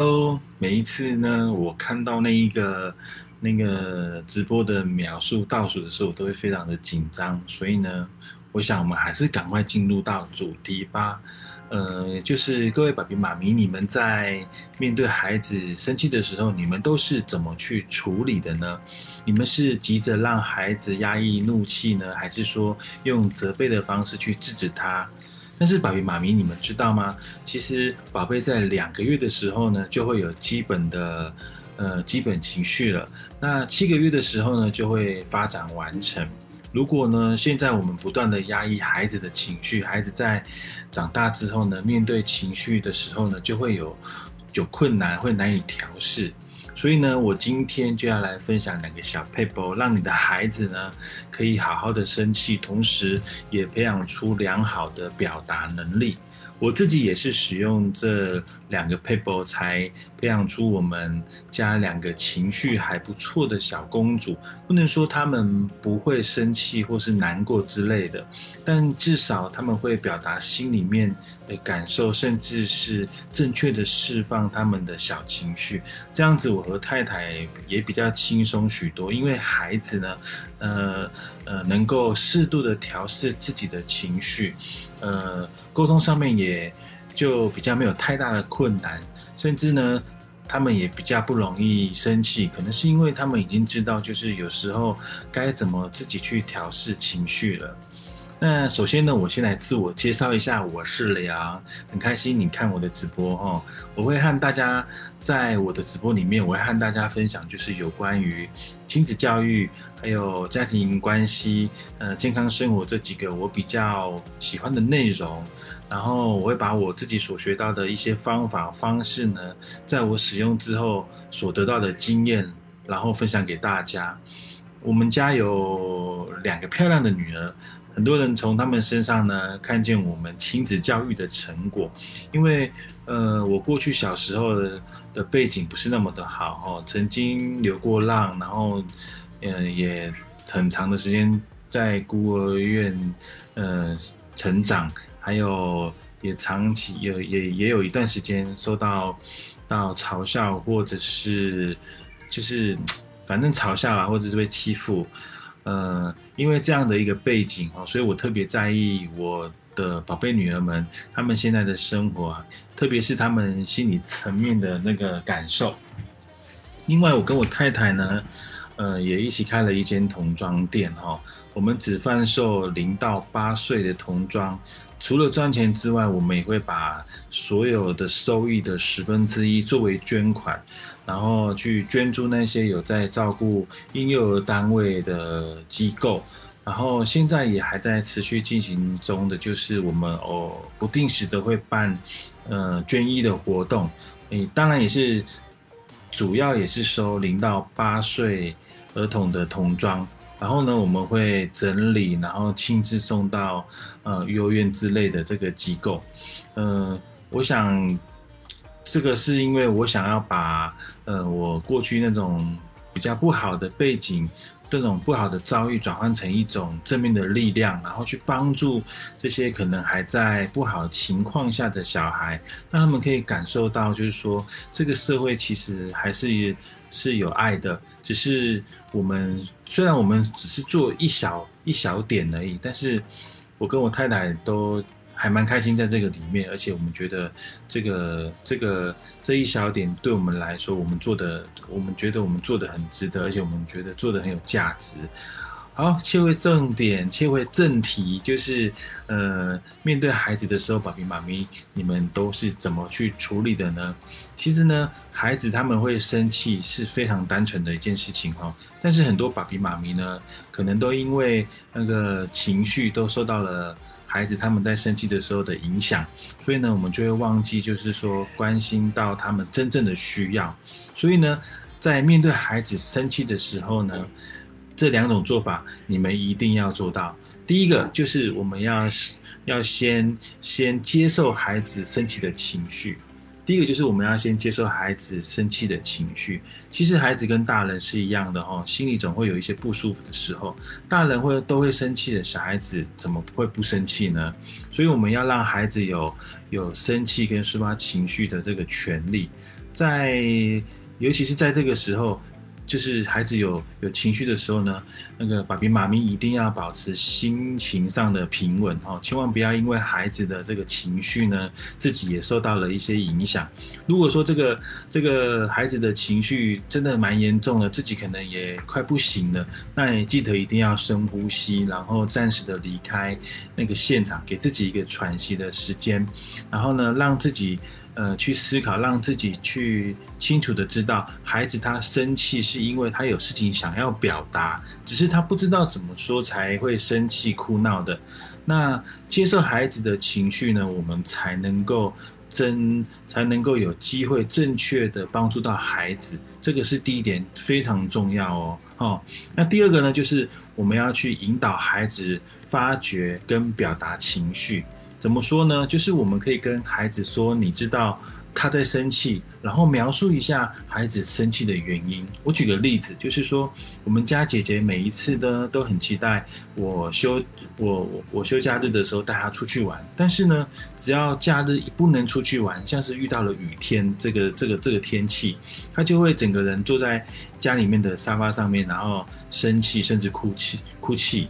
哦，每一次呢，我看到那一个那个直播的秒数倒数的时候，我都会非常的紧张。所以呢，我想我们还是赶快进入到主题吧。呃，就是各位爸比妈咪，你们在面对孩子生气的时候，你们都是怎么去处理的呢？你们是急着让孩子压抑怒气呢，还是说用责备的方式去制止他？但是宝贝妈咪，你们知道吗？其实宝贝在两个月的时候呢，就会有基本的呃基本情绪了。那七个月的时候呢，就会发展完成。如果呢，现在我们不断的压抑孩子的情绪，孩子在长大之后呢，面对情绪的时候呢，就会有有困难，会难以调试。所以呢，我今天就要来分享两个小 paper，让你的孩子呢可以好好的生气，同时也培养出良好的表达能力。我自己也是使用这两个 paper 才培养出我们家两个情绪还不错的小公主。不能说他们不会生气或是难过之类的，但至少他们会表达心里面的感受，甚至是正确的释放他们的小情绪。这样子，我和太太也比较轻松许多，因为孩子呢，呃呃，能够适度的调试自己的情绪。呃，沟通上面也就比较没有太大的困难，甚至呢，他们也比较不容易生气，可能是因为他们已经知道，就是有时候该怎么自己去调试情绪了。那首先呢，我先来自我介绍一下，我是梁，很开心你看我的直播哦。我会和大家在我的直播里面，我会和大家分享，就是有关于亲子教育、还有家庭关系、呃健康生活这几个我比较喜欢的内容。然后我会把我自己所学到的一些方法方式呢，在我使用之后所得到的经验，然后分享给大家。我们家有两个漂亮的女儿。很多人从他们身上呢看见我们亲子教育的成果，因为呃我过去小时候的背景不是那么的好哦，曾经流过浪，然后嗯也很长的时间在孤儿院呃成长，还有也长期也也也有一段时间受到到嘲笑或者是就是反正嘲笑啊，或者是被欺负。呃，因为这样的一个背景哦，所以我特别在意我的宝贝女儿们，她们现在的生活，特别是她们心理层面的那个感受。另外，我跟我太太呢，呃，也一起开了一间童装店哈，我们只贩售零到八岁的童装。除了赚钱之外，我们也会把所有的收益的十分之一作为捐款，然后去捐助那些有在照顾婴幼儿单位的机构。然后现在也还在持续进行中的，就是我们哦不定时的会办呃捐衣的活动。诶，当然也是主要也是收零到八岁儿童的童装。然后呢，我们会整理，然后亲自送到呃幼儿园之类的这个机构。嗯，我想这个是因为我想要把呃我过去那种比较不好的背景、这种不好的遭遇转换成一种正面的力量，然后去帮助这些可能还在不好情况下的小孩，让他们可以感受到，就是说这个社会其实还是。是有爱的，只是我们虽然我们只是做一小一小点而已，但是我跟我太太都还蛮开心在这个里面，而且我们觉得这个这个这一小点对我们来说，我们做的我们觉得我们做的很值得，而且我们觉得做的很有价值。好，切回重点，切回正题，就是呃，面对孩子的时候，爸比妈咪，你们都是怎么去处理的呢？其实呢，孩子他们会生气是非常单纯的一件事情哈，但是很多爸比妈咪呢，可能都因为那个情绪都受到了孩子他们在生气的时候的影响，所以呢，我们就会忘记就是说关心到他们真正的需要，所以呢，在面对孩子生气的时候呢。这两种做法，你们一定要做到。第一个就是我们要要先先接受孩子生气的情绪。第一个就是我们要先接受孩子生气的情绪。其实孩子跟大人是一样的哦，心里总会有一些不舒服的时候。大人会都会生气的，小孩子怎么会不生气呢？所以我们要让孩子有有生气跟抒发情绪的这个权利。在尤其是在这个时候。就是孩子有有情绪的时候呢，那个爸比妈咪一定要保持心情上的平稳哦，千万不要因为孩子的这个情绪呢，自己也受到了一些影响。如果说这个这个孩子的情绪真的蛮严重的，自己可能也快不行了，那你记得一定要深呼吸，然后暂时的离开那个现场，给自己一个喘息的时间，然后呢，让自己。呃，去思考，让自己去清楚的知道，孩子他生气是因为他有事情想要表达，只是他不知道怎么说才会生气哭闹的。那接受孩子的情绪呢，我们才能够真才能够有机会正确的帮助到孩子，这个是第一点，非常重要哦。哦，那第二个呢，就是我们要去引导孩子发掘跟表达情绪。怎么说呢？就是我们可以跟孩子说，你知道他在生气，然后描述一下孩子生气的原因。我举个例子，就是说我们家姐姐每一次呢都很期待我休我我我休假日的时候带她出去玩，但是呢，只要假日不能出去玩，像是遇到了雨天这个这个这个天气，她就会整个人坐在家里面的沙发上面，然后生气，甚至哭泣哭泣。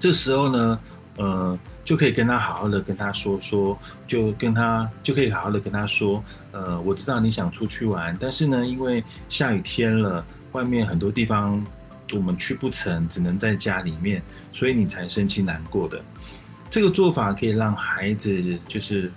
这时候呢，呃。就可以跟他好好的跟他说说，就跟他就可以好好的跟他说，呃，我知道你想出去玩，但是呢，因为下雨天了，外面很多地方我们去不成，只能在家里面，所以你才生气难过的。这个做法可以让孩子就是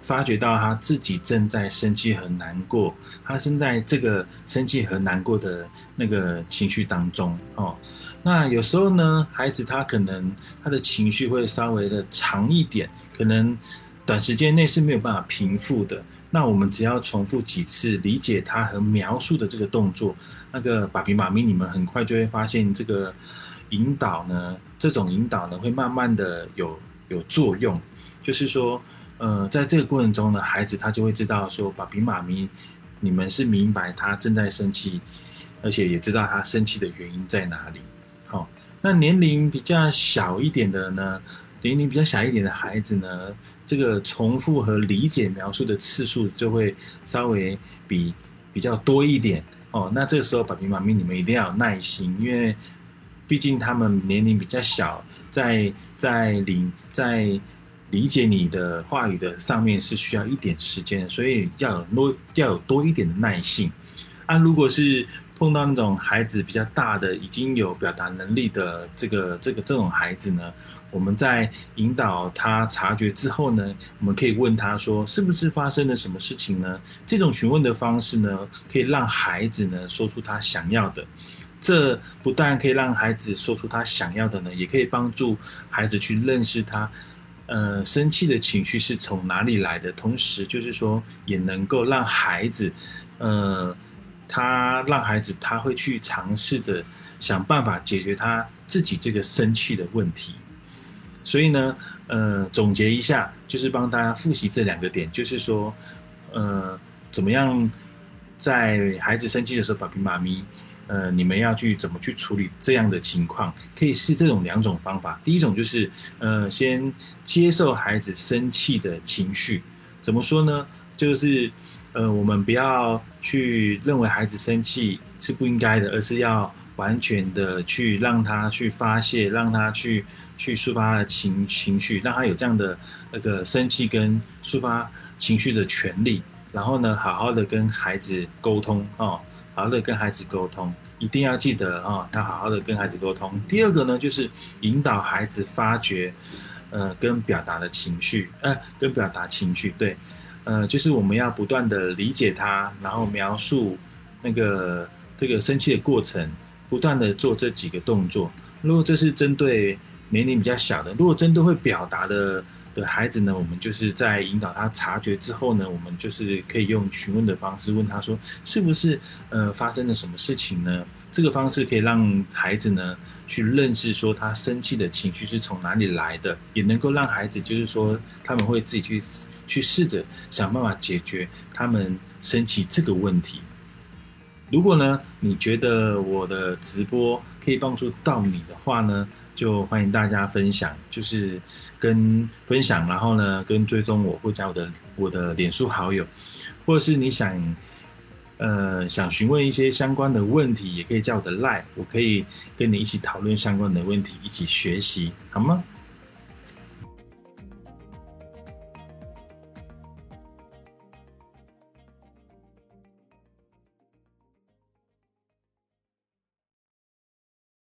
发觉到他自己正在生气和难过，他正在这个生气和难过的那个情绪当中哦。那有时候呢，孩子他可能他的情绪会稍微的长一点，可能短时间内是没有办法平复的。那我们只要重复几次，理解他和描述的这个动作，那个爸比妈咪，你们很快就会发现这个引导呢，这种引导呢会慢慢的有有作用。就是说，呃，在这个过程中呢，孩子他就会知道说，爸比妈咪，你们是明白他正在生气，而且也知道他生气的原因在哪里。好，那年龄比较小一点的呢，年龄比较小一点的孩子呢，这个重复和理解描述的次数就会稍微比比较多一点哦。那这个时候，爸比妈咪你们一定要有耐心，因为毕竟他们年龄比较小，在在理在理解你的话语的上面是需要一点时间，所以要有多要有多一点的耐性。啊，如果是碰到那种孩子比较大的，已经有表达能力的这个这个这种孩子呢，我们在引导他察觉之后呢，我们可以问他说，是不是发生了什么事情呢？这种询问的方式呢，可以让孩子呢说出他想要的。这不但可以让孩子说出他想要的呢，也可以帮助孩子去认识他，呃，生气的情绪是从哪里来的。同时，就是说也能够让孩子，呃。他让孩子他会去尝试着想办法解决他自己这个生气的问题，所以呢，呃，总结一下，就是帮大家复习这两个点，就是说，呃，怎么样在孩子生气的时候，爸比妈咪，呃，你们要去怎么去处理这样的情况？可以试这种两种方法。第一种就是，呃，先接受孩子生气的情绪，怎么说呢？就是。呃，我们不要去认为孩子生气是不应该的，而是要完全的去让他去发泄，让他去去抒发的情情绪，让他有这样的那个生气跟抒发情绪的权利。然后呢，好好的跟孩子沟通哦，好好的跟孩子沟通，一定要记得哦，要好好的跟孩子沟通。第二个呢，就是引导孩子发掘，呃，跟表达的情绪，呃，跟表达情绪，对。呃，就是我们要不断的理解他，然后描述那个这个生气的过程，不断的做这几个动作。如果这是针对年龄比较小的，如果针对会表达的的孩子呢，我们就是在引导他察觉之后呢，我们就是可以用询问的方式问他说，是不是呃发生了什么事情呢？这个方式可以让孩子呢去认识说他生气的情绪是从哪里来的，也能够让孩子就是说他们会自己去。去试着想办法解决他们生气这个问题。如果呢，你觉得我的直播可以帮助到你的话呢，就欢迎大家分享，就是跟分享，然后呢，跟追踪我或加我的我的脸书好友，或者是你想呃想询问一些相关的问题，也可以加我的 line，我可以跟你一起讨论相关的问题，一起学习，好吗？